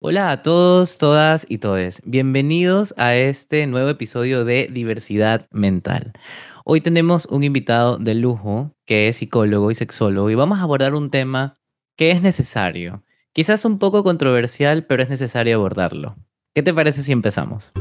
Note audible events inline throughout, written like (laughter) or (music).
Hola a todos, todas y todes. Bienvenidos a este nuevo episodio de Diversidad Mental. Hoy tenemos un invitado de lujo que es psicólogo y sexólogo y vamos a abordar un tema que es necesario. Quizás un poco controversial, pero es necesario abordarlo. ¿Qué te parece si empezamos?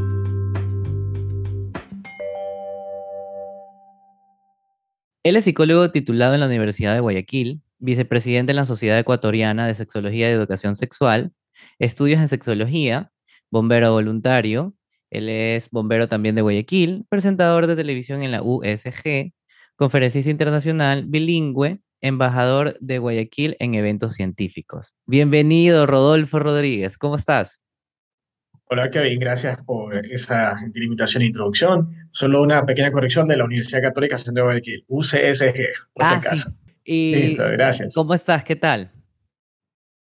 Él es psicólogo titulado en la Universidad de Guayaquil, vicepresidente en la Sociedad Ecuatoriana de Sexología y Educación Sexual estudios en sexología, bombero voluntario. Él es bombero también de Guayaquil, presentador de televisión en la USG, conferencista internacional, bilingüe, embajador de Guayaquil en eventos científicos. Bienvenido, Rodolfo Rodríguez. ¿Cómo estás? Hola Kevin, gracias por esa invitación e introducción. Solo una pequeña corrección de la Universidad Católica de Guayaquil, UCSG, por ah, Sí. Listo, gracias. ¿Cómo estás? ¿Qué tal?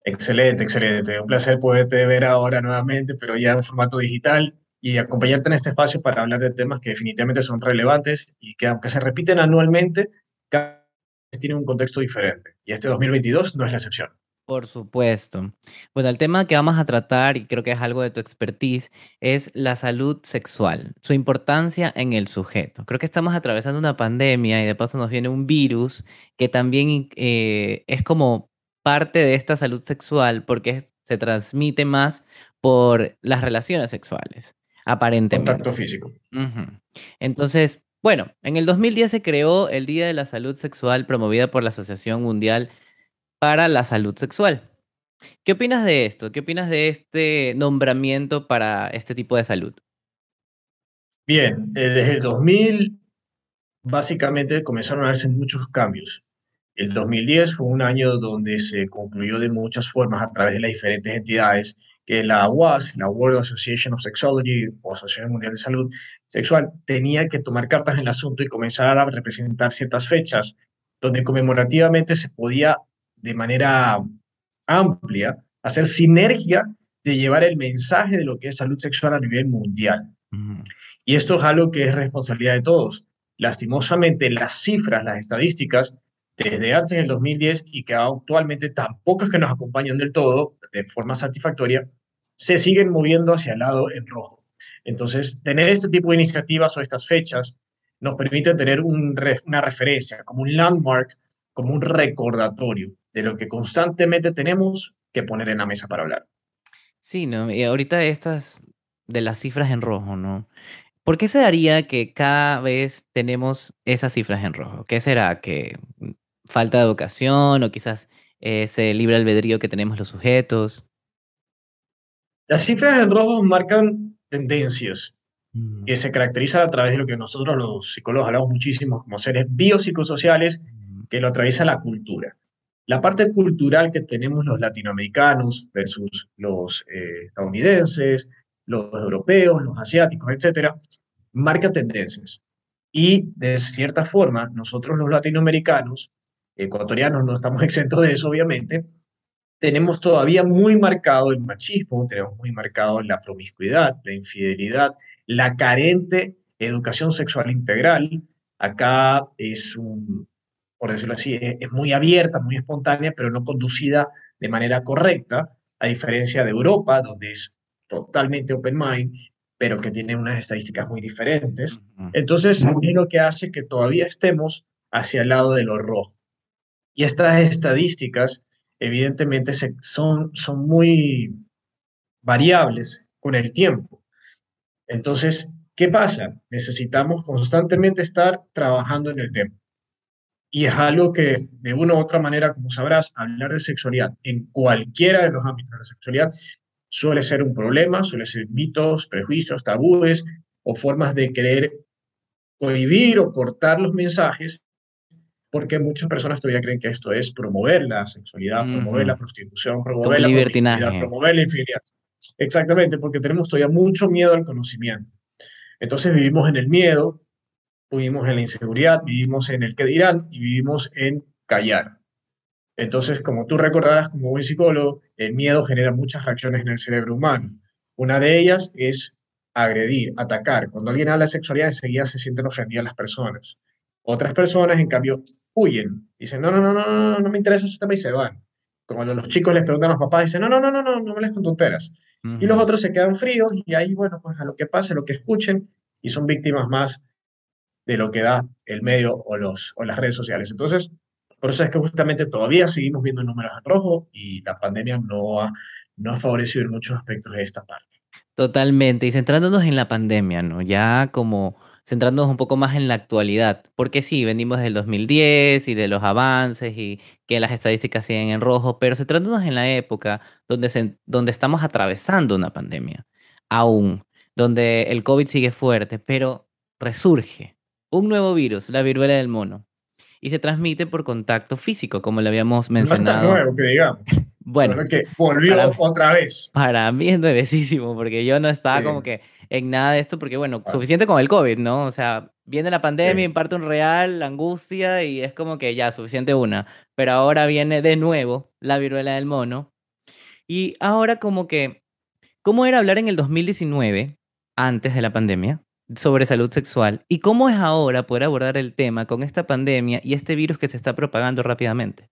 Excelente, excelente. Un placer poderte ver ahora nuevamente, pero ya en formato digital y acompañarte en este espacio para hablar de temas que definitivamente son relevantes y que aunque se repiten anualmente, cada vez tienen un contexto diferente. Y este 2022 no es la excepción. Por supuesto. Bueno, el tema que vamos a tratar, y creo que es algo de tu expertise, es la salud sexual, su importancia en el sujeto. Creo que estamos atravesando una pandemia y de paso nos viene un virus que también eh, es como parte de esta salud sexual porque se transmite más por las relaciones sexuales, aparentemente. Contacto físico. Entonces, bueno, en el 2010 se creó el Día de la Salud Sexual promovida por la Asociación Mundial para la Salud Sexual. ¿Qué opinas de esto? ¿Qué opinas de este nombramiento para este tipo de salud? Bien, eh, desde el 2000 básicamente comenzaron a darse muchos cambios. El 2010 fue un año donde se concluyó de muchas formas a través de las diferentes entidades que la WAS, la World Association of Sexology o Asociación Mundial de Salud Sexual, tenía que tomar cartas en el asunto y comenzar a representar ciertas fechas donde conmemorativamente se podía de manera amplia hacer sinergia de llevar el mensaje de lo que es salud sexual a nivel mundial. Y esto es algo que es responsabilidad de todos. Lastimosamente, las cifras, las estadísticas desde antes del 2010 y que actualmente tampoco es que nos acompañan del todo de forma satisfactoria, se siguen moviendo hacia el lado en rojo. Entonces, tener este tipo de iniciativas o estas fechas nos permite tener una referencia, como un landmark, como un recordatorio de lo que constantemente tenemos que poner en la mesa para hablar. Sí, ¿no? Y ahorita estas de las cifras en rojo, ¿no? ¿Por qué se daría que cada vez tenemos esas cifras en rojo? ¿Qué será? ¿Que falta de educación o quizás ese libre albedrío que tenemos los sujetos? Las cifras en rojo marcan tendencias mm. que se caracterizan a través de lo que nosotros los psicólogos hablamos muchísimo como seres biopsicosociales mm. que lo atraviesa la cultura. La parte cultural que tenemos los latinoamericanos versus los eh, estadounidenses, los europeos, los asiáticos, etcétera, marca tendencias. Y de cierta forma, nosotros los latinoamericanos ecuatorianos no estamos (laughs) exentos de eso, obviamente, tenemos todavía muy marcado el machismo, tenemos muy marcado la promiscuidad, la infidelidad, la carente educación sexual integral. Acá es un, por decirlo así, es, muy abierta, muy espontánea, pero no conducida de manera correcta, a diferencia de Europa, donde es totalmente open mind, pero que tiene unas estadísticas muy diferentes. Entonces, es lo que hace que todavía estemos hacia el lado de lo rojo. Y estas estadísticas, evidentemente, son, son muy variables con el tiempo. Entonces, ¿qué pasa? Necesitamos constantemente estar trabajando en el tema. Y es algo que, de una u otra manera, como sabrás, hablar de sexualidad en cualquiera de los ámbitos de la sexualidad suele ser un problema, suele ser mitos, prejuicios, tabúes o formas de querer prohibir o cortar los mensajes porque muchas personas todavía creen que esto es promover la sexualidad, promover la prostitución, promover la libertinaje, promover la infidelidad. Exactamente, porque tenemos todavía mucho miedo al conocimiento. Entonces vivimos en el miedo, vivimos en la inseguridad, vivimos en el que dirán y vivimos en callar. Entonces, como tú recordarás como buen psicólogo, el miedo genera muchas reacciones en el cerebro humano. Una de ellas es agredir, atacar. Cuando alguien habla de sexualidad, enseguida se sienten ofendidas las personas. Otras personas, en cambio, huyen. Dicen, no, no, no, no, no, no me interesa ese tema y se van. Cuando los chicos les preguntan a los papás, dicen, no, no, no, no, no, no me les con tonteras. y los otros se quedan fríos y ahí, bueno, pues a lo que pase, lo que escuchen, y son víctimas más de lo que da el medio o, los, o las redes sociales. Entonces, por eso es que justamente todavía seguimos viendo números en rojo y la pandemia no ha, no ha favorecido en muchos aspectos de esta parte. Totalmente. Y centrándonos en la pandemia, ¿no? Ya como centrándonos un poco más en la actualidad, porque sí, venimos del 2010 y de los avances y que las estadísticas siguen en rojo, pero centrándonos en la época donde, donde estamos atravesando una pandemia, aún, donde el COVID sigue fuerte, pero resurge un nuevo virus, la viruela del mono, y se transmite por contacto físico, como le habíamos mencionado. No nuevo, que digamos. Bueno, que volvió otra vez. Para mí es nuevecísimo, porque yo no estaba como que en nada de esto, porque bueno, suficiente con el COVID, ¿no? O sea, viene la pandemia, imparte un real, la angustia, y es como que ya, suficiente una. Pero ahora viene de nuevo la viruela del mono. Y ahora como que, ¿cómo era hablar en el 2019, antes de la pandemia, sobre salud sexual? ¿Y cómo es ahora poder abordar el tema con esta pandemia y este virus que se está propagando rápidamente?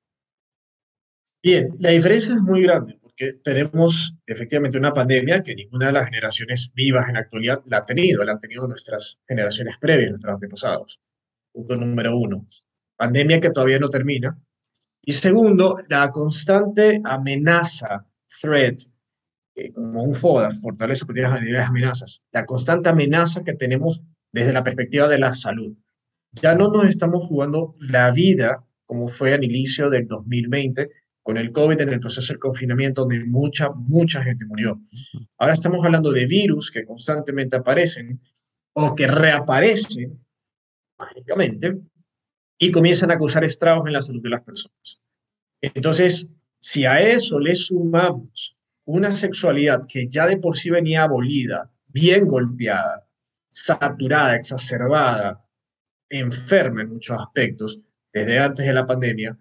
Bien, la diferencia es muy grande porque tenemos efectivamente una pandemia que ninguna de las generaciones vivas en la actualidad la ha tenido, la han tenido nuestras generaciones previas, nuestros antepasados. Punto número uno. Pandemia que todavía no termina. Y segundo, la constante amenaza, threat, como un FODA, fortaleza de las amenazas, la constante amenaza que tenemos desde la perspectiva de la salud. Ya no nos estamos jugando la vida como fue al inicio del 2020, con el COVID en el proceso del confinamiento, donde mucha, mucha gente murió. Ahora estamos hablando de virus que constantemente aparecen o que reaparecen mágicamente y comienzan a causar estragos en la salud de las personas. Entonces, si a eso le sumamos una sexualidad que ya de por sí venía abolida, bien golpeada, saturada, exacerbada, enferma en muchos aspectos, desde antes de la pandemia,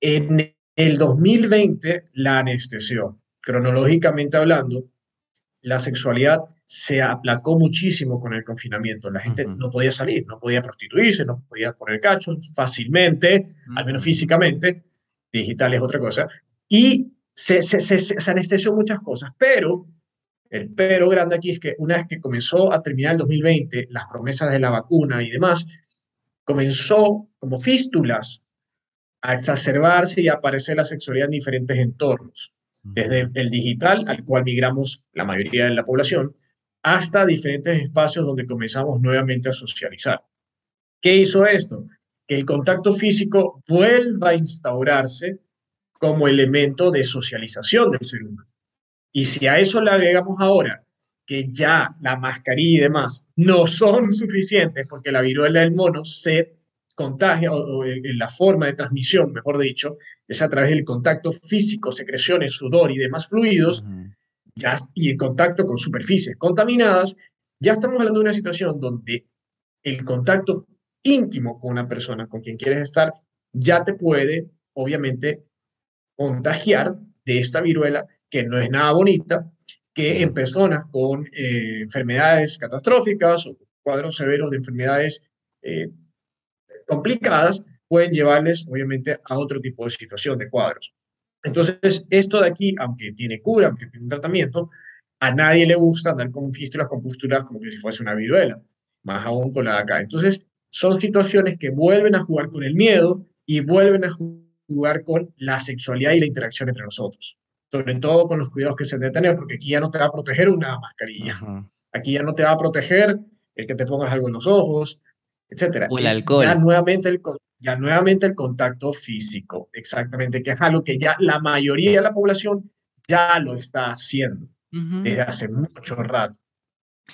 en el 2020 la anestesió. Cronológicamente hablando, la sexualidad se aplacó muchísimo con el confinamiento. La gente no podía salir, no podía prostituirse, no podía poner cachos fácilmente, al menos físicamente. Digital es otra cosa. Y se, se, se, anestesió muchas cosas, pero el pero grande aquí es que una vez que comenzó a terminar el 2020, las promesas de la vacuna y demás, comenzó como fístulas a exacerbarse y a aparecer la sexualidad en diferentes entornos, desde el digital, al cual migramos la mayoría de la población, hasta diferentes espacios donde comenzamos nuevamente a socializar. ¿Qué hizo esto? Que el contacto físico vuelva a instaurarse como elemento de socialización del ser humano. Y si a eso le agregamos ahora que ya la mascarilla y demás no son (laughs) suficientes porque la viruela del mono se contagia o, en la forma de transmisión, mejor dicho, es a través del contacto físico, secreciones, sudor y demás fluidos, ya, y el contacto con superficies contaminadas, ya estamos hablando de una situación donde el contacto íntimo con una persona con quien quieres estar ya te puede, obviamente, contagiar de esta viruela que no es nada bonita, que en personas con eh, enfermedades catastróficas o cuadros severos de enfermedades eh, complicadas pueden llevarles, obviamente, a otro tipo de situación de cuadros. Entonces, esto de aquí, aunque tiene cura, aunque tiene un tratamiento, a nadie le gusta andar con fístulas, con posturas como que si fuese una viruela, más aún con la de acá. Entonces, son situaciones que vuelven a jugar con el miedo y vuelven a jugar con la sexualidad y la interacción entre nosotros. Sobre todo con los cuidados que se deben tener, porque aquí ya no te va a proteger una mascarilla. Aquí ya no te va a proteger el que te pongas algo en los ojos, etcétera. O el alcohol. Ya nuevamente el, ya nuevamente el contacto físico, exactamente, que es algo que ya la mayoría de la población ya lo está haciendo desde hace mucho rato.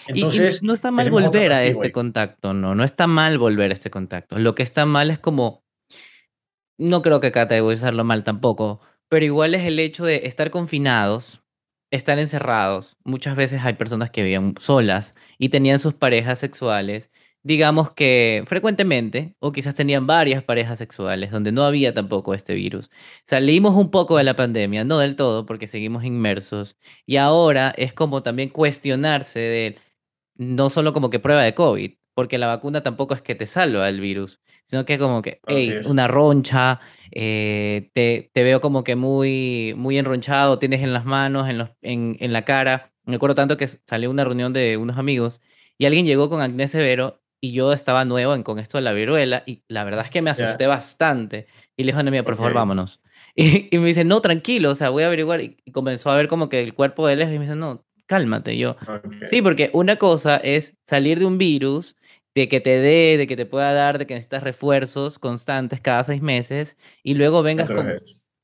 Entonces, no está mal volver a este contacto, no, no está mal volver a este contacto. Lo que está mal es como, no creo que categorizarlo mal tampoco, pero igual es el hecho de estar confinados, estar encerrados. Muchas veces hay personas que vivían solas y tenían sus parejas sexuales digamos que frecuentemente, o quizás tenían varias parejas sexuales donde no había tampoco este virus. Salimos un poco de la pandemia, no del todo, porque seguimos inmersos, y ahora es como también cuestionarse de, no solo como que prueba de COVID, porque la vacuna tampoco es que te salva el virus, sino que como que, hey, una roncha, eh, te, te veo como que muy, muy enronchado, tienes en las manos, en, los, en, en la cara. Me acuerdo tanto que salió una reunión de unos amigos y alguien llegó con acné severo y yo estaba nuevo en, con esto de la viruela y la verdad es que me asusté bastante y le dije, no, mira, por ok, favor, vámonos. (laughs) Y, y me dice, no, tranquilo, o sea, voy a averiguar y, y comenzó a ver como que el cuerpo de él y me dice, no, cálmate. Y yo, sí, ok, porque una cosa es salir de un virus de que te dé, de que te pueda dar, de que necesitas refuerzos constantes cada seis meses y luego vengas con,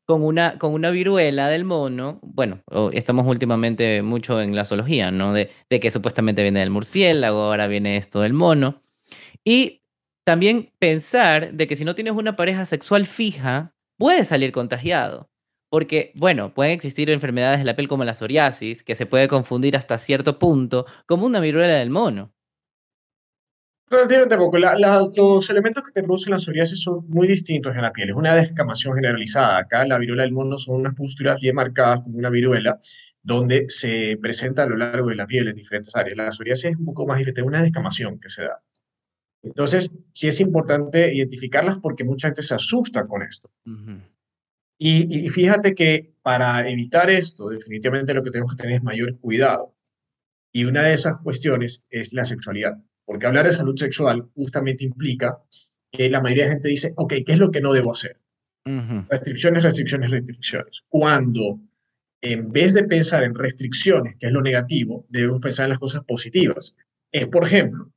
con una, con una viruela del mono. Bueno, estamos últimamente mucho en la zoología, ¿no? De, de que supuestamente viene del murciélago, ahora viene esto del mono. Y también pensar de que si no tienes una pareja sexual fija, puedes salir contagiado. Porque, bueno, pueden existir enfermedades de la piel como la psoriasis, que se puede confundir hasta cierto punto como una viruela del mono. Relativamente poco. La- la- los elementos que te producen la psoriasis son muy distintos en la piel. Es una descamación generalizada. Acá la viruela del mono son unas pústulas bien marcadas como una viruela, donde se presenta a lo largo de la piel en diferentes áreas. La psoriasis es un poco más diferente, es una descamación que se da. Entonces, sí es importante identificarlas porque mucha gente se asusta con esto. Y, y fíjate que para evitar esto, definitivamente lo que tenemos que tener es mayor cuidado. Y una de esas cuestiones es la sexualidad, porque hablar de salud sexual justamente implica que la mayoría de gente dice, ok, ¿qué es lo que no debo hacer? Restricciones, restricciones, restricciones. Cuando en vez de pensar en restricciones, que es lo negativo, debemos pensar en las cosas positivas. Es, por ejemplo,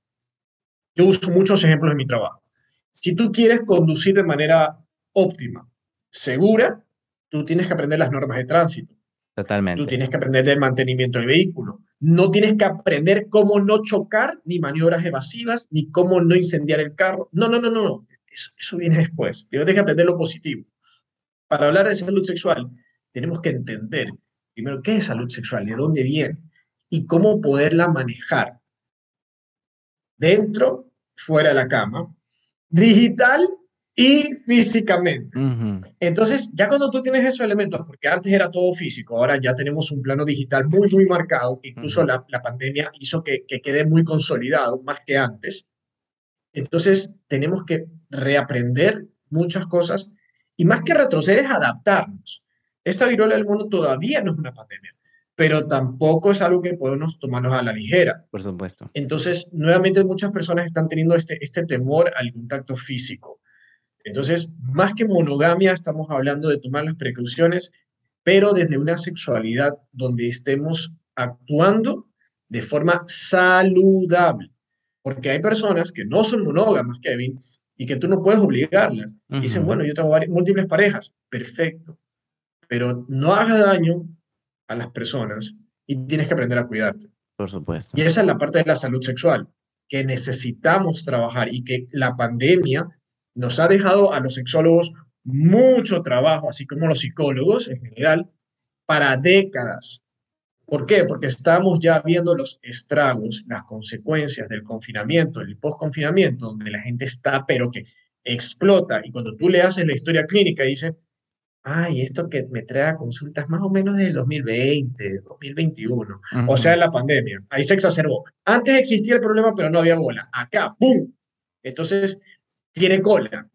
yo uso muchos ejemplos en mi trabajo. Si tú quieres conducir de manera óptima, segura, tú tienes que aprender las normas de tránsito. Tú Totalmente. tienes que aprender del mantenimiento del vehículo. No tienes que aprender cómo no chocar, ni maniobras evasivas, ni cómo no incendiar el carro. No, no, no, no. no. Eso, eso viene después. Tienes que aprender lo positivo. Para hablar de salud sexual, tenemos que entender primero qué es salud sexual, de dónde viene y cómo poderla manejar dentro, fuera de la cama, digital y físicamente. Entonces, ya cuando tú tienes esos elementos, porque antes era todo físico, ahora ya tenemos un plano digital muy, muy marcado, incluso la pandemia hizo que, que quede muy consolidado, más que antes. Entonces, tenemos que reaprender muchas cosas y más que retroceder es adaptarnos. Esta viruela del mono todavía no es una pandemia, pero tampoco es algo que podemos tomarnos a la ligera. por supuesto. Entonces, nuevamente muchas personas están teniendo este, este temor al contacto físico. Entonces, más que monogamia, estamos hablando de tomar las precauciones, pero desde una sexualidad donde estemos actuando de forma saludable. Porque hay personas que no son monógamas, Kevin, y que tú no puedes obligarlas. Dicen, Ujú, bueno, yo tengo múltiples parejas. Perfecto. Pero no hagas daño a las personas y tienes que aprender a cuidarte. por supuesto. Y esa es la parte de la salud sexual que necesitamos trabajar y que la pandemia nos ha dejado a los sexólogos mucho trabajo, así como los psicólogos en general, para décadas. ¿Por qué? Porque estamos ya viendo los estragos, las consecuencias del confinamiento, del post-confinamiento, donde la gente está, pero que explota. Y cuando tú le haces la historia clínica, dice, ay, esto que me trae a consultas más o menos del 2020, 2021, o sea, la pandemia, ahí se exacerbó. Antes existía el problema, pero no había bola. Acá, ¡pum! Entonces, tiene cola,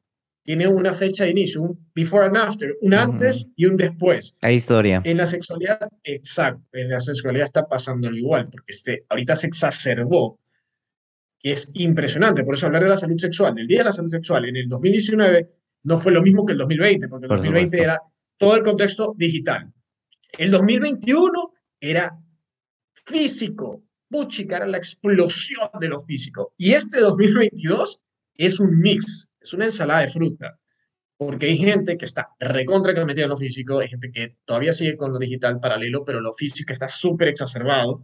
tiene una fecha de inicio, un before and after, un ujú. antes y un después. Hay historia. En la sexualidad, exacto, en la sexualidad está pasando lo igual, porque se, ahorita se exacerbó, que es impresionante. Por eso hablar de la salud sexual, del Día de la Salud Sexual en el 2019 no fue lo mismo que el 2020, porque el Por 2020 supuesto. era todo el contexto digital. El 2021 era físico, puchica, era la explosión de lo físico. Y este 2022 es un mix, es una ensalada de fruta porque hay gente que está recontra que metida en lo físico, hay gente que todavía sigue con lo digital paralelo, pero lo físico está súper exacerbado.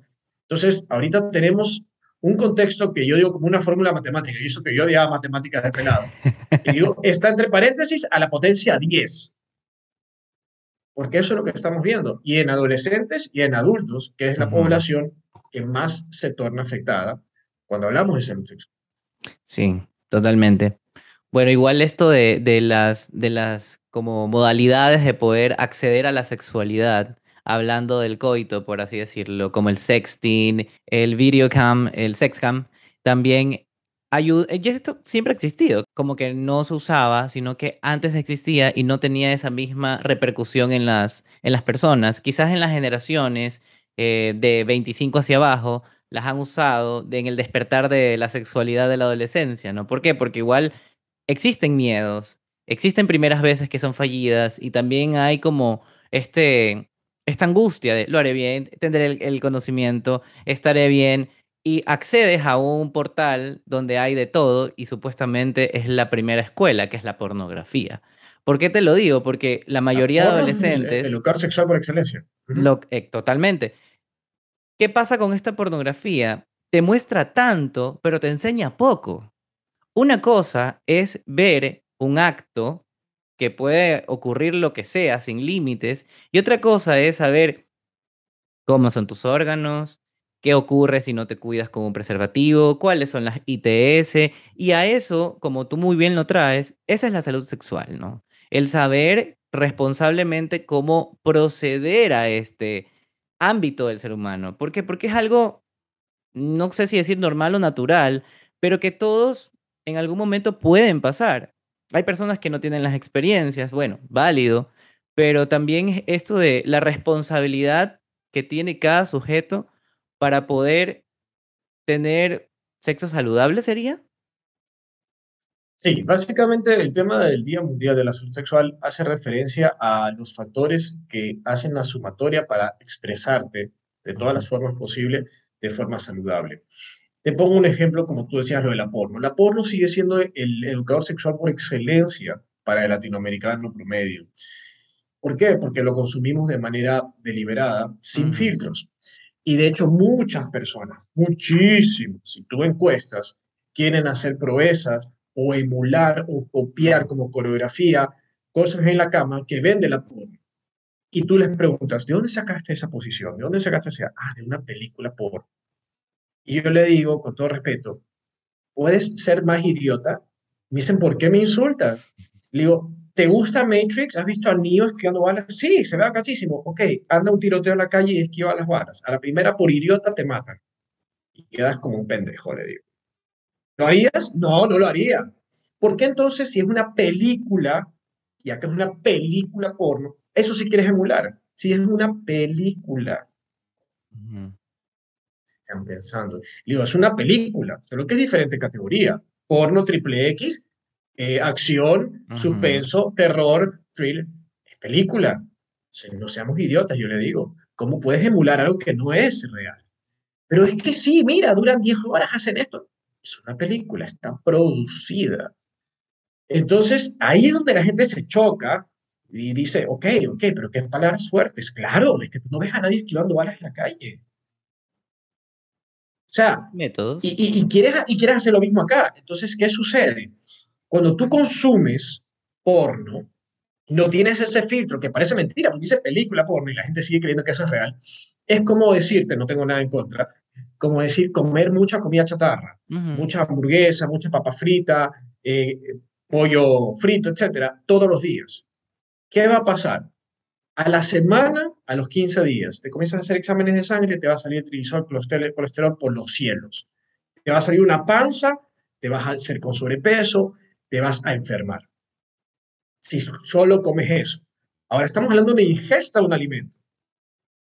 Entonces, ahorita tenemos un contexto que yo digo como una fórmula matemática, y eso que yo odiaba matemáticas de pelado, que digo, (laughs) está entre paréntesis a la potencia 10, porque eso es lo que estamos viendo, y en adolescentes y en adultos, que es la población que más se torna afectada cuando hablamos de salud sexual. Sí, totalmente. Bueno, igual esto de, de las, de las como modalidades de poder acceder a la sexualidad, hablando del coito, por así decirlo, como el sexting, el videocam, el sexcam, también ayuda, eh, ya esto siempre ha existido, como que no se usaba, sino que antes existía y no tenía esa misma repercusión en las, en las personas. Quizás en las generaciones eh, de 25 hacia abajo las han usado en el despertar de la sexualidad de la adolescencia, ¿no? ¿Por qué? Porque igual existen miedos, existen primeras veces que son fallidas y también hay como este, esta angustia de lo haré bien, tendré el, el conocimiento, estaré bien y accedes a un portal donde hay de todo y supuestamente es la primera escuela, que es la pornografía. ¿Por qué te lo digo? Porque la mayoría de adolescentes... El, lugar sexual por excelencia. Lo, eh, totalmente. ¿Qué pasa con esta pornografía? Te muestra tanto, pero te enseña poco. Una cosa es ver un acto que puede ocurrir lo que sea sin límites y otra cosa es saber cómo son tus órganos, qué ocurre si no te cuidas con un preservativo, cuáles son las ITS, y a eso, como tú muy bien lo traes, esa es la salud sexual, ¿no? El saber responsablemente cómo proceder a este ámbito del ser humano. ¿Por qué? Porque es algo, no sé si decir normal o natural, pero que todos en algún momento pueden pasar. Hay personas que no tienen las experiencias, bueno, válido, pero también esto de la responsabilidad que tiene cada sujeto para poder tener sexo saludable, ¿sería? Sí, básicamente el tema del Día Mundial de la Salud Sexual hace referencia a los factores que hacen la sumatoria para expresarte de todas las formas posibles de forma saludable. Te pongo un ejemplo, como tú decías, lo de la porno. La porno sigue siendo el educador sexual por excelencia para el latinoamericano promedio. ¿Por qué? Porque lo consumimos de manera deliberada, sin filtros. Y de hecho muchas personas, muchísimos, si tú encuestas, quieren hacer proezas o emular o copiar como coreografía cosas en la cama que vende la porno. Y tú les preguntas, ¿de dónde sacaste esa posición? ¿De dónde sacaste esa? Ah, de una película porno. Y yo le digo, con todo respeto, ¿puedes ser más idiota? Me dicen, ¿por qué me insultas? Le digo, ¿Te gusta Matrix? ¿Has visto a Neo esquivando balas? Sí, se ve casísimo. Ok, anda un tiroteo en la calle y esquiva las balas. A la primera, por idiota, te matan. Y quedas como un pendejo, le digo. ¿Lo harías? No, no lo haría. ¿Por qué entonces, si es una película, ya que es una película porno, eso sí quieres emular? Si es una película. Están pensando. digo, es una película, solo que es diferente categoría. Porno triple X eh, acción, suspenso, terror, thriller, es película. no seamos idiotas, yo le digo. ¿Cómo puedes emular algo que no es real? Pero es que sí, mira, duran 10 horas, hacen esto. Es una película, está producida. Entonces, ahí es donde la gente se choca y dice, ok, ok, pero qué palabras fuertes. Claro, es que tú no ves a nadie esquivando balas en la calle. O sea, métodos. Y, y, quieres, y quieres hacer lo mismo acá. Entonces, ¿qué sucede? Cuando tú consumes porno, no tienes ese filtro que parece mentira, porque dice película porno y la gente sigue creyendo que eso es real. Es como decirte, no tengo nada en contra, como decir comer mucha comida chatarra, mucha hamburguesa, mucha papa frita, eh, pollo frito, etcétera, todos los días. ¿Qué va a pasar? A la semana, a los 15 días, te comienzas a hacer exámenes de sangre, te va a salir trigisol, colesterol por los cielos. Te va a salir una panza, te vas a hacer con sobrepeso, te vas a enfermar. Si solo comes eso. Ahora estamos hablando de ingesta de un alimento.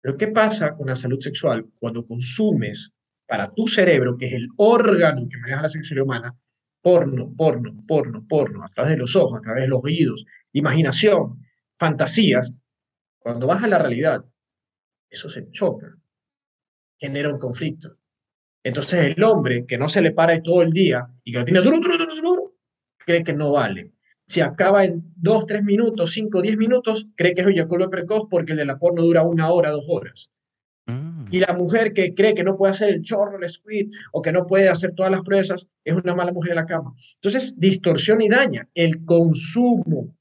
Pero ¿qué pasa con la salud sexual cuando consumes para tu cerebro, que es el órgano que maneja la sexualidad humana, porno, porno, porno, porno, a través de los ojos, a través de los oídos, imaginación, fantasías? Cuando vas a la realidad, eso se choca, genera un conflicto. Entonces el hombre que no se le para todo el día y que lo tiene duro, duro, duro, duro, cree que no vale. Si acaba en 2, 3 minutos, 5, 10 minutos, cree que es eyaculación precoz porque el de la porno dura una hora, dos horas. Mm. Y la mujer que cree que no puede hacer el chorro, el squid, o que no puede hacer todas las presas, es una mala mujer en la cama. Entonces, distorsión y daña el consumo.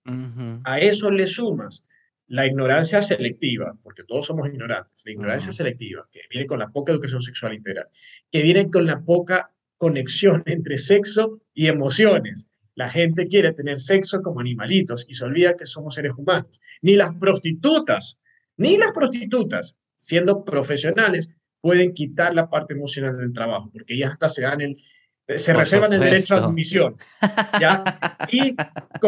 A eso le sumas la ignorancia selectiva, porque todos somos ignorantes, la ignorancia selectiva, que viene con la poca educación sexual integral, que viene con la poca conexión (laughs) entre sexo y emociones. La gente quiere tener sexo como animalitos y se olvida que somos seres humanos. Ni las prostitutas, ni las prostitutas, siendo profesionales, pueden quitar la parte emocional del trabajo, porque ellas hasta se dan el, Se reservan el derecho a admisión. ¿ya? (laughs) Y,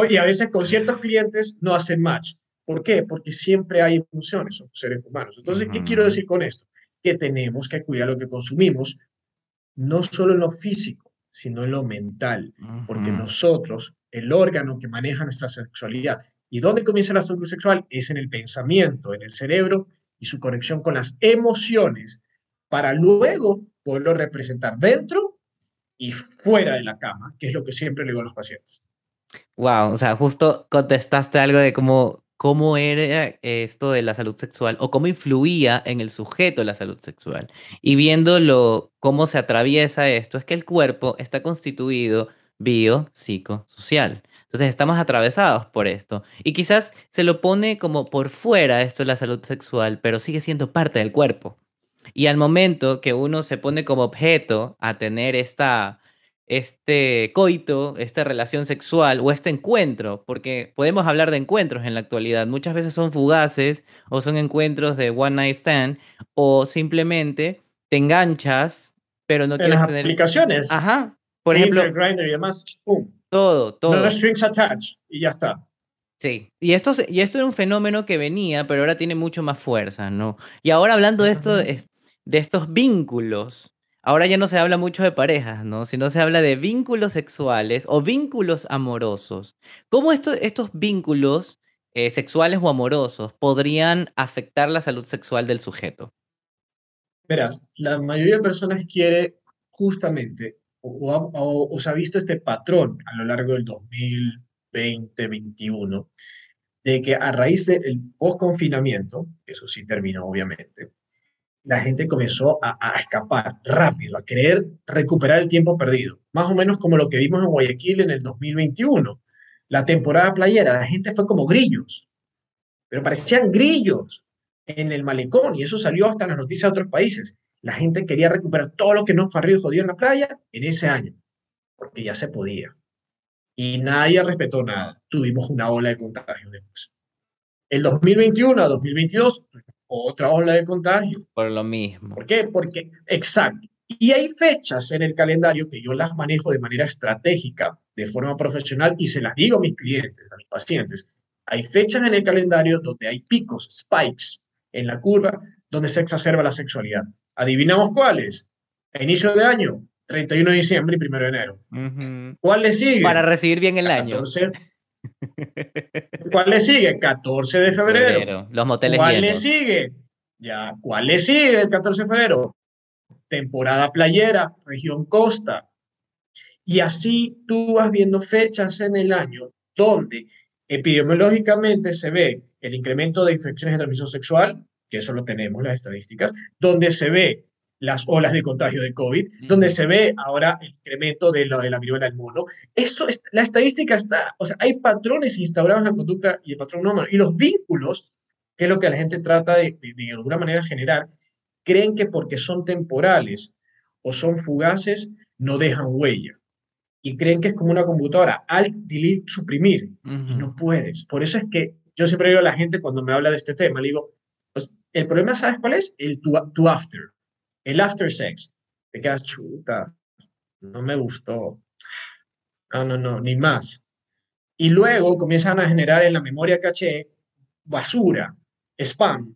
y a veces con ciertos clientes no hacen match. ¿Por qué? Porque siempre hay emociones, somos seres humanos. Entonces, ¿qué quiero decir con esto? Que tenemos que cuidar lo que consumimos, no solo en lo físico, sino en lo mental, porque nosotros, el órgano que maneja nuestra sexualidad, ¿y dónde comienza la salud sexual? Es en el pensamiento, en el cerebro y su conexión con las emociones, para luego poderlo representar dentro y fuera de la cama, que es lo que siempre le digo a los pacientes. Wow, o sea, justo contestaste algo de cómo, cómo era esto de la salud sexual o cómo influía en el sujeto la salud sexual. Y viéndolo, cómo se atraviesa esto, es que el cuerpo está constituido bio, psico, social. Entonces estamos atravesados por esto. Y quizás se lo pone como por fuera esto de la salud sexual, pero sigue siendo parte del cuerpo. Y al momento que uno se pone como objeto a tener esta, este coito, esta relación sexual o este encuentro, porque podemos hablar de encuentros en la actualidad, muchas veces son fugaces o son encuentros de one night stand o simplemente te enganchas, pero no quieres las tener aplicaciones. Ajá. Por ejemplo, Grindr y demás, pum. Todo, todo. No strings attached y ya está. Sí, y esto, y esto era un fenómeno que venía, pero ahora tiene mucho más fuerza, ¿no? Y ahora hablando de esto, de estos vínculos, ahora ya no se habla mucho de parejas, ¿no? Sino se habla de vínculos sexuales o vínculos amorosos. ¿Cómo estos vínculos eh, sexuales o amorosos podrían afectar la salud sexual del sujeto? Verás, la mayoría de personas quiere justamente o, se ha visto este patrón a lo largo del 2020, 2021, de que a raíz del post-confinamiento, eso sí terminó obviamente, la gente comenzó a, escapar rápido, a querer recuperar el tiempo perdido, más o menos como lo que vimos en Guayaquil en el 2021. La temporada playera, la gente fue como grillos, pero parecían grillos en el malecón y eso salió hasta en las noticias de otros países. La gente quería recuperar todo lo que no fue y jodió en la playa en ese año, porque ya se podía. Y nadie respetó nada. Tuvimos una ola de contagio después. El 2021 a 2022, otra ola de contagio. Por lo mismo. ¿Por qué? Porque, exacto. Y hay fechas en el calendario que yo las manejo de manera estratégica, de forma profesional, y se las digo a mis clientes, a mis pacientes. Hay fechas en el calendario donde hay picos, spikes en la curva, donde se exacerba la sexualidad. ¿Adivinamos cuáles? A inicio de año, 31 de diciembre y 1 de enero. ¿Cuál le sigue? Para recibir bien el año. (laughs) ¿Cuál le sigue? 14 de febrero. Los moteles ¿Cuál le sigue? Ya, ¿cuál le sigue el 14 de febrero? Temporada playera, región costa. Y así tú vas viendo fechas en el año donde epidemiológicamente se ve el incremento de infecciones de transmisión sexual, que eso lo tenemos las estadísticas, donde se ve las olas de contagio de COVID, donde se ve ahora el incremento de, lo, de la viruela del mono. Esto, es, la estadística está, o sea, hay patrones instaurados en la conducta y el patrón humano. Y los vínculos, que es lo que la gente trata de, de, de alguna manera generar, creen que porque son temporales o son fugaces, no dejan huella. Y creen que es como una computadora, alt, delete, suprimir. Y no puedes. Por eso es que yo siempre digo a la gente cuando me habla de este tema, le digo, pues, el problema, ¿sabes cuál es? El to, after, el after sex. Te quedas chuta, no me gustó. No, no, no, ni más. Y luego comienzan a generar en la memoria caché basura, spam,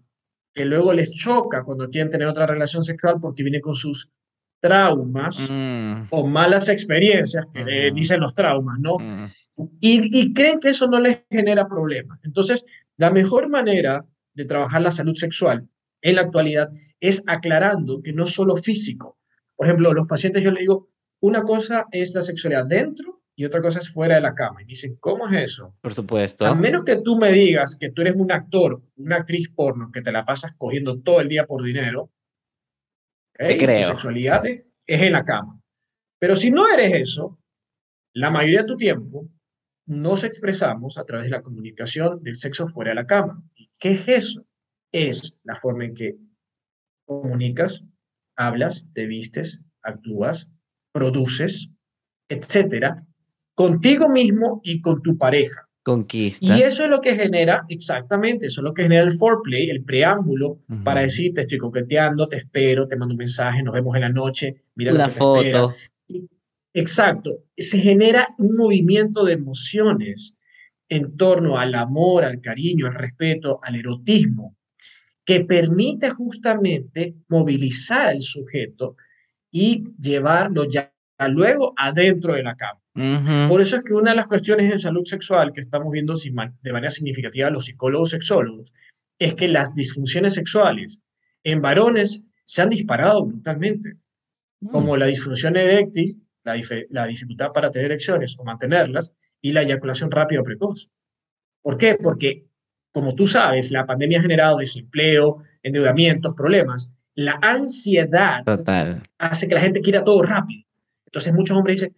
que luego les choca cuando quieren tener otra relación sexual porque viene con sus traumas mm. o malas experiencias, que dicen los traumas, ¿no? Mm. Y, y, creen que eso no les genera problemas. Entonces, la mejor manera de trabajar la salud sexual en la actualidad es aclarando que no solo físico. Por ejemplo, los pacientes yo les digo, una cosa es la sexualidad dentro y otra cosa es fuera de la cama. Y dicen, ¿cómo es eso? Por supuesto. A menos que tú me digas que tú eres un actor, una actriz porno, que te la pasas cogiendo todo el día por dinero, ¿okay? creo. Tu sexualidad es en la cama. Pero si no eres eso, la mayoría de tu tiempo nos expresamos a través de la comunicación del sexo fuera de la cama. ¿Qué es eso? Es la forma en que comunicas, hablas, te vistes, actúas, produces, etcétera, contigo mismo y con tu pareja. Conquista. Y eso es lo que genera, exactamente, eso es lo que genera el foreplay, el preámbulo, para decir, te estoy coqueteando, te espero, te mando un mensaje, nos vemos en la noche, mira una foto. Exacto. Se genera un movimiento de emociones en torno al amor, al cariño, al respeto, al erotismo, que permite justamente movilizar al sujeto y llevarlo ya luego adentro de la cama. Por eso es que una de las cuestiones en salud sexual que estamos viendo de manera significativa los psicólogos sexólogos es que las disfunciones sexuales en varones se han disparado brutalmente, como mm. la disfunción eréctil, la, la dificultad para tener erecciones o mantenerlas, y la eyaculación rápida o precoz. ¿Por qué? Porque, como tú sabes, la pandemia ha generado desempleo, endeudamientos, problemas. La ansiedad hace que la gente quiera todo rápido. Entonces muchos hombres dicen,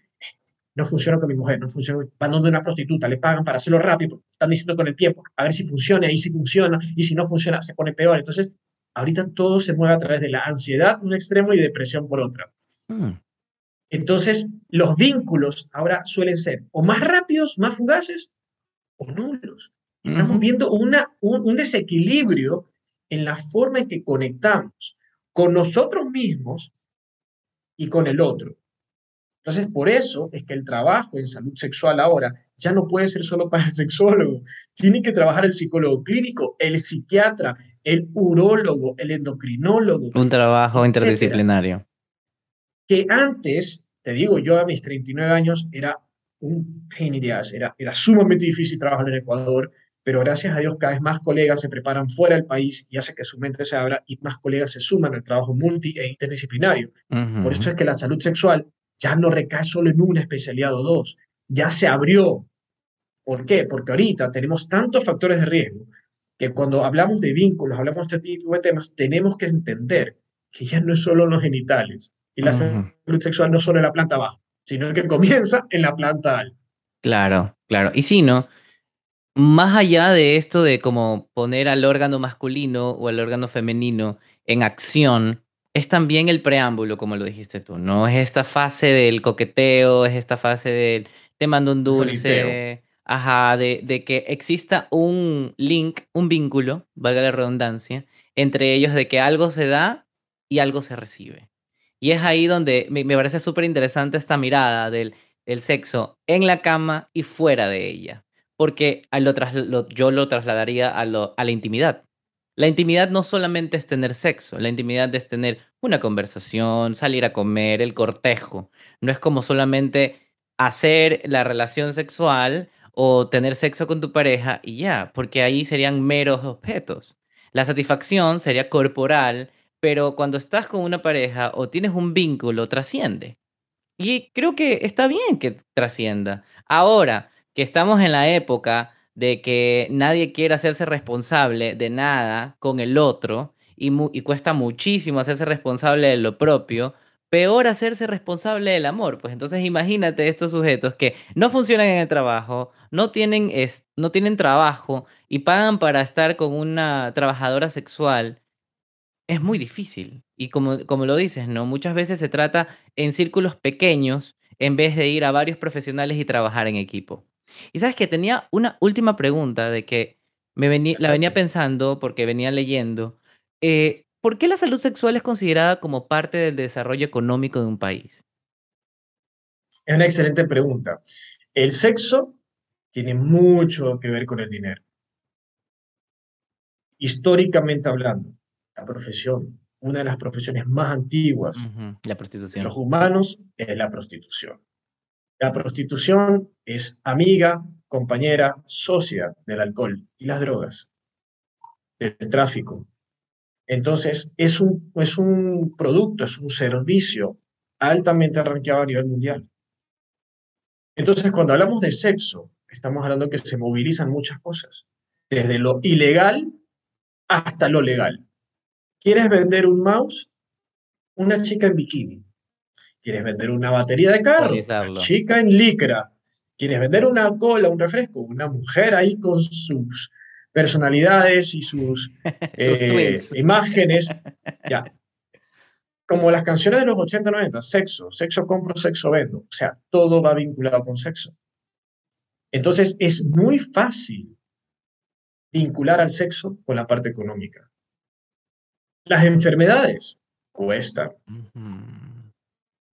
no funciona con mi mujer, no funciona, van donde una prostituta, le pagan para hacerlo rápido, están diciendo con el tiempo, a ver si funciona, y si funciona, y si no funciona, se pone peor. Entonces, ahorita todo se mueve a través de la ansiedad, un extremo, y depresión por otra. Mm. Entonces, los vínculos ahora suelen ser o más rápidos, más fugaces, o nulos. Estamos viendo una, un desequilibrio en la forma en que conectamos con nosotros mismos y con el otro. Entonces, por eso es que el trabajo en salud sexual ahora ya no puede ser solo para el sexólogo. Tiene que trabajar el psicólogo clínico, el psiquiatra, el urólogo, el endocrinólogo. Un trabajo interdisciplinario. Que antes, te digo, yo a mis 39 años era un pain era, era sumamente difícil trabajar en Ecuador, pero gracias a Dios cada vez más colegas se preparan fuera del país y hace que su mente se abra y más colegas se suman al trabajo multi e interdisciplinario. Por eso es que la salud sexual ya no recae solo en una especialidad o dos, ya se abrió. ¿Por qué? Porque ahorita tenemos tantos factores de riesgo que cuando hablamos de vínculos, hablamos de este tipo de temas, tenemos que entender que ya no es solo los genitales y la salud sexual no solo en la planta baja, sino que comienza en la planta alta. Claro, claro. Y si no, más allá de esto de como poner al órgano masculino o al órgano femenino en acción, es también el preámbulo, como lo dijiste tú, ¿no? Es esta fase del coqueteo, es esta fase del te mando un dulce, ajá, de, de, que exista un link, un vínculo, valga la redundancia, entre ellos de que algo se da y algo se recibe. Y es ahí donde me, parece súper interesante esta mirada del, del, sexo en la cama y fuera de ella, porque yo lo trasladaría a, a la intimidad. La intimidad no solamente es tener sexo, la intimidad es tener una conversación, salir a comer, el cortejo. No es como solamente hacer la relación sexual o tener sexo con tu pareja y ya, porque ahí serían meros objetos. La satisfacción sería corporal, pero cuando estás con una pareja o tienes un vínculo, trasciende. Y creo que está bien que trascienda. Ahora que estamos en la época de que nadie quiere hacerse responsable de nada con el otro y, cuesta muchísimo hacerse responsable de lo propio, peor hacerse responsable del amor. Pues entonces imagínate estos sujetos que no funcionan en el trabajo, no tienen, no tienen trabajo y pagan para estar con una trabajadora sexual. Es muy difícil. Y como, como lo dices, ¿no? Muchas veces se trata en círculos pequeños en vez de ir a varios profesionales y trabajar en equipo. Y sabes que tenía una última pregunta de que me venía, la venía pensando porque venía leyendo. Eh, ¿Por qué la salud sexual es considerada como parte del desarrollo económico de un país? Es una excelente pregunta. El sexo tiene mucho que ver con el dinero. Históricamente hablando, la profesión, una de las profesiones más antiguas la prostitución. de los humanos es la prostitución. La prostitución es amiga, compañera, socia del alcohol y las drogas, del tráfico. Entonces, es un, es un producto, es un servicio altamente arranqueado a nivel mundial. Entonces, cuando hablamos de sexo, estamos hablando que se movilizan muchas cosas, desde lo ilegal hasta lo legal. ¿Quieres vender un mouse? Una chica en bikini. ¿Quieres vender una batería de carro? chica en licra. ¿Quieres vender una cola, un refresco? Una mujer ahí con sus personalidades y sus, (laughs) eh, imágenes. (laughs) ya. Como las canciones de los 80, 90, sexo, sexo compro, sexo vendo. O sea, todo va vinculado con sexo. Entonces, es muy fácil vincular al sexo con la parte económica. Las enfermedades cuestan.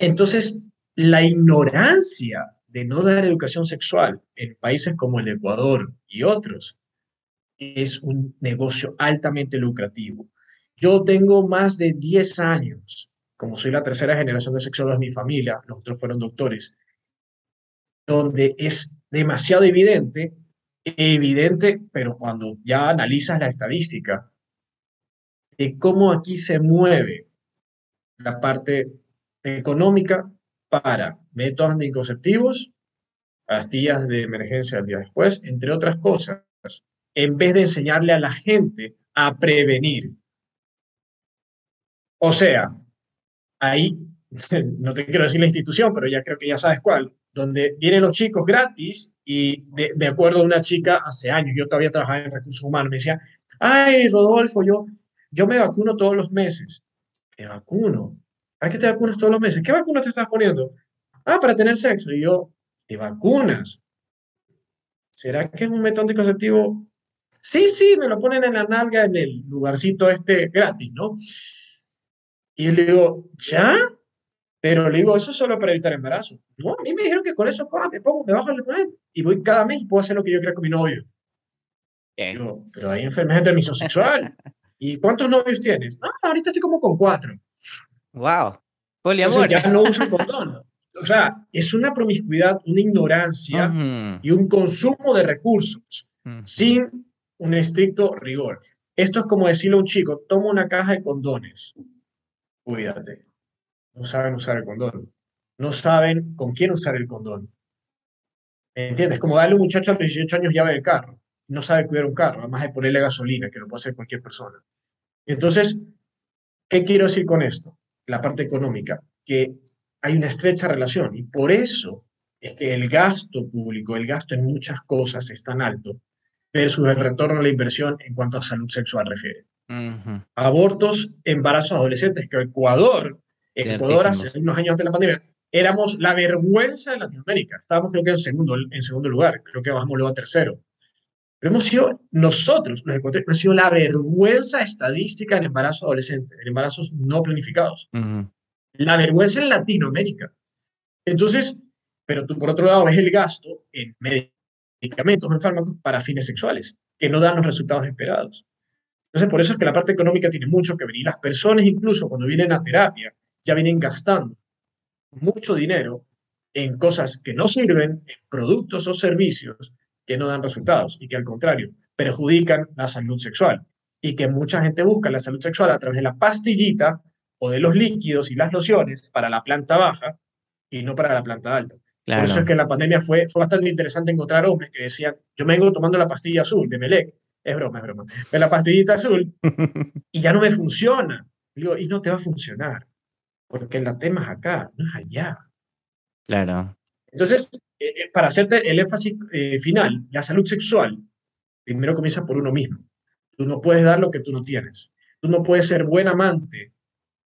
Entonces, la ignorancia de no dar educación sexual en países como el Ecuador y otros es un negocio altamente lucrativo. Yo tengo más de 10 años, como soy la tercera generación de sexólogos de mi familia, los otros fueron doctores, donde es demasiado evidente, evidente, pero cuando ya analizas la estadística, de cómo aquí se mueve la parte económica para métodos anticonceptivos, pastillas de emergencia al día después, entre otras cosas, en vez de enseñarle a la gente a prevenir. O sea, ahí, (laughs) no te quiero decir la institución, pero ya creo que ya sabes cuál, donde vienen los chicos gratis y de, acuerdo a una chica hace años, yo todavía trabajaba en recursos humanos, me decía, ay, Rodolfo, yo, yo me vacuno todos los meses. Me vacuno. ¿Para qué te vacunas todos los meses? ¿Qué vacuna te estás poniendo? Ah, para tener sexo. Y yo, ¿te vacunas? ¿Será que es un método anticonceptivo? Sí, sí, me lo ponen en la nalga en el lugarcito este gratis, ¿no? Y le digo, ¿ya? Pero le digo, eso es solo para evitar embarazo. No, a mí me dijeron que con eso me pongo, me bajo el plan y voy cada mes y puedo hacer lo que yo quiera con mi novio. Digo, pero hay enfermedad de transmisión sexual. (laughs) ¿Y cuántos novios tienes? Ah, ahorita estoy como con cuatro. Wow. Poliamor. ya no uso condón. O sea, es una promiscuidad, una ignorancia y un consumo de recursos sin un estricto rigor. Esto es como decirle a un chico, toma una caja de condones. Cuídate no saben usar el condón, no saben con quién usar el condón. ¿Me entiendes? Como darle a un muchacho a los 18 años llave del carro, no sabe cuidar un carro, además de ponerle gasolina, que lo puede hacer cualquier persona. Entonces, ¿qué quiero decir con esto? La parte económica, que hay una estrecha relación y por eso es que el gasto público, el gasto en muchas cosas es tan alto versus el retorno a la inversión en cuanto a salud sexual refiere. Abortos, embarazos adolescentes, que Ecuador Ecuador hace unos años antes de la pandemia, éramos la vergüenza de Latinoamérica. Estábamos creo que en segundo, en segundo lugar, creo que bajamos luego a tercero. Pero hemos sido nosotros, los ecuatorianos, hemos sido la vergüenza estadística en embarazo adolescente, en embarazos no planificados. La vergüenza en Latinoamérica. Entonces, pero tú por otro lado ves el gasto en medicamentos, en fármacos para fines sexuales, que no dan los resultados esperados. Entonces, por eso es que la parte económica tiene mucho que ver. Y las personas, incluso cuando vienen a terapia, ya vienen gastando mucho dinero en cosas que no sirven, en productos o servicios que no dan resultados y que al contrario perjudican la salud sexual y que mucha gente busca la salud sexual a través de la pastillita o de los líquidos y las lociones para la planta baja y no para la planta alta. Por eso es que en la pandemia fue, fue bastante interesante encontrar hombres que decían, yo me vengo tomando la pastilla azul de Melec, es broma, es broma, de la pastillita azul (laughs) y ya no me funciona. Digo, y no te va a funcionar porque la tema es acá, no es allá. Claro. Entonces, eh, eh, para hacerte el énfasis eh, final, la salud sexual primero comienza por uno mismo. Tú no puedes dar lo que tú no tienes. Tú no puedes ser buen amante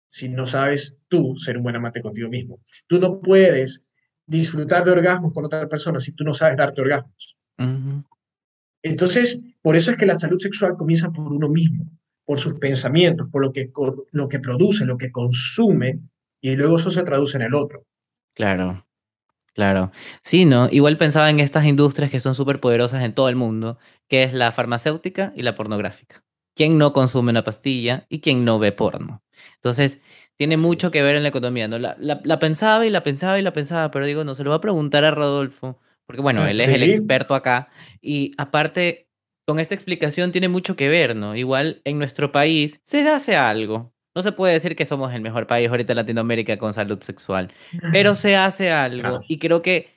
si no sabes tú ser un buen amante contigo mismo. Tú no puedes disfrutar de orgasmos con otra persona si tú no sabes darte orgasmos. Entonces, por eso es que la salud sexual comienza por uno mismo, por sus pensamientos, por lo que, lo que produce, lo que consume y luego eso se traduce en el otro. Claro, claro. Sí, ¿no? Igual pensaba en estas industrias que son súper poderosas en todo el mundo, que es la farmacéutica y la pornográfica. ¿Quién no consume una pastilla y quién no ve porno? Entonces, tiene mucho que ver en la economía, ¿no? La, la, pensaba y la pensaba y la pensaba, pero digo, no, se lo voy a preguntar a Rodolfo, porque bueno, él es el experto acá. Y aparte, con esta explicación tiene mucho que ver, ¿no? Igual en nuestro país se hace algo, no se puede decir que somos el mejor país ahorita en Latinoamérica con salud sexual, pero se hace algo y creo que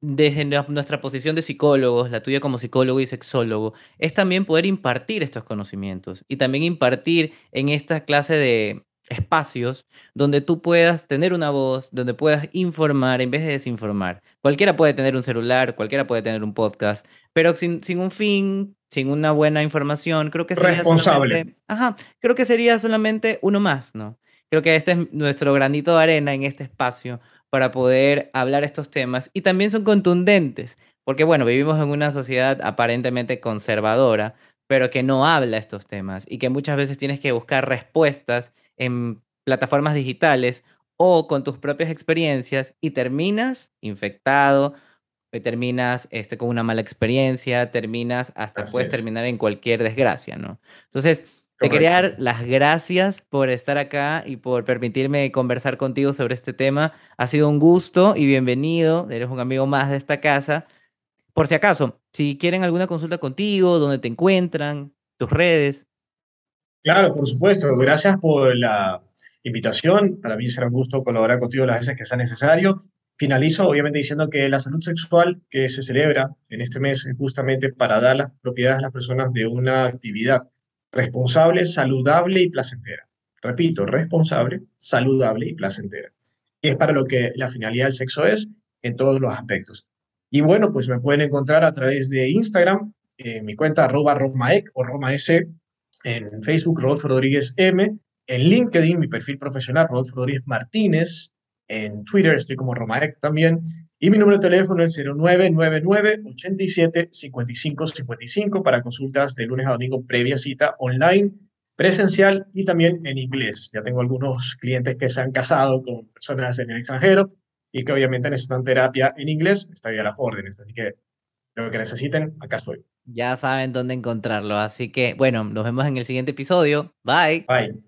desde nuestra posición de psicólogos, la tuya como psicólogo y sexólogo, es también poder impartir estos conocimientos y también impartir en esta clase de espacios donde tú puedas tener una voz, donde puedas informar en vez de desinformar. Cualquiera puede tener un celular, cualquiera puede tener un podcast, pero sin, sin un fin, sin una buena información, creo que sería responsable. ajá, creo que sería solamente uno más, ¿no? Creo que este es nuestro granito de arena en este espacio para poder hablar estos temas y también son contundentes, porque bueno, vivimos en una sociedad aparentemente conservadora, pero que no habla estos temas y que muchas veces tienes que buscar respuestas en plataformas digitales o con tus propias experiencias y terminas infectado, terminas este, con una mala experiencia, terminas hasta Así puedes es. terminar en cualquier desgracia, ¿no? Entonces, te quería dar las gracias por estar acá y por permitirme conversar contigo sobre este tema. Ha sido un gusto y bienvenido. Eres un amigo más de esta casa. Por si acaso, si quieren alguna consulta contigo, dónde te encuentran, tus redes. Claro, por supuesto. Gracias por la invitación. Para mí será un gusto colaborar contigo las veces que sea necesario. Finalizo, obviamente, diciendo que la salud sexual que se celebra en este mes es justamente para dar las propiedades a las personas de una actividad responsable, saludable y placentera. Repito, responsable, saludable y placentera. Y es para lo que la finalidad del sexo es en todos los aspectos. Y bueno, pues me pueden encontrar a través de Instagram, en mi cuenta arroba romaec o romaes, en Facebook Rodolfo Rodríguez M, en LinkedIn mi perfil profesional Rodolfo Rodríguez Martínez, en Twitter estoy como romaec también, y mi número de teléfono es 0999 87 55 55 para consultas de lunes a domingo previa cita online, presencial y también en inglés. Ya tengo algunos clientes que se han casado con personas en el extranjero y que obviamente necesitan terapia en inglés. Estoy a las órdenes, así que lo que necesiten, acá estoy. Ya saben dónde encontrarlo. Así que, bueno, nos vemos en el siguiente episodio. Bye. Bye.